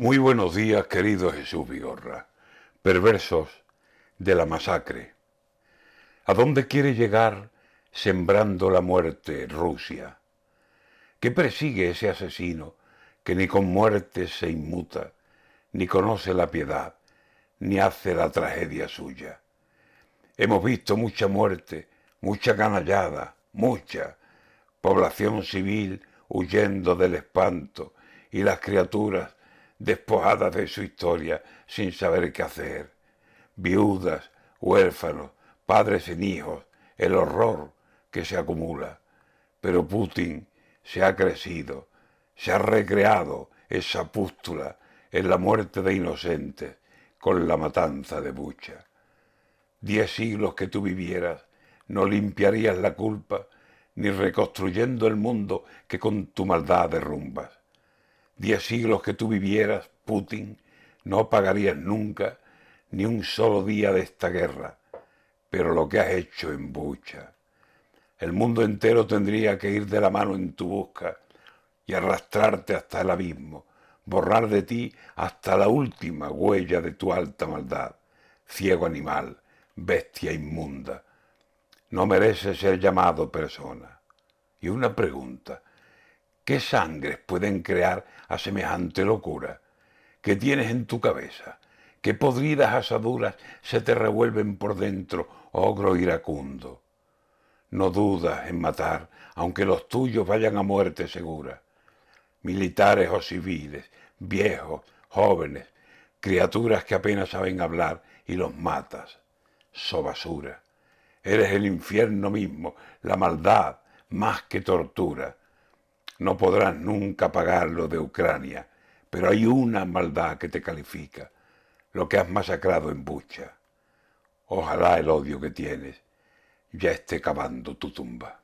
Muy buenos días, querido Jesús Vigorra, perversos de la masacre. ¿A dónde quiere llegar sembrando la muerte Rusia? ¿Qué persigue ese asesino que ni con muerte se inmuta, ni conoce la piedad, ni hace la tragedia suya? Hemos visto mucha muerte, mucha canallada, mucha población civil huyendo del espanto y las criaturas despojadas de su historia sin saber qué hacer. Viudas, huérfanos, padres sin hijos, el horror que se acumula. Pero Putin se ha crecido, se ha recreado esa pústula en la muerte de inocentes con la matanza de Bucha. Diez siglos que tú vivieras no limpiarías la culpa ni reconstruyendo el mundo que con tu maldad derrumbas diez siglos que tú vivieras, Putin, no pagarías nunca ni un solo día de esta guerra. Pero lo que has hecho en Bucha, el mundo entero tendría que ir de la mano en tu busca y arrastrarte hasta el abismo, borrar de ti hasta la última huella de tu alta maldad, ciego animal, bestia inmunda. No mereces ser llamado persona. Y una pregunta, ¿Qué sangres pueden crear a semejante locura? ¿Qué tienes en tu cabeza? ¿Qué podridas asaduras se te revuelven por dentro, ogro iracundo? No dudas en matar, aunque los tuyos vayan a muerte segura. Militares o civiles, viejos, jóvenes, criaturas que apenas saben hablar y los matas. So basura. Eres el infierno mismo, la maldad, más que tortura no podrás nunca pagar lo de Ucrania, pero hay una maldad que te califica, lo que has masacrado en Bucha. Ojalá el odio que tienes ya esté cavando tu tumba.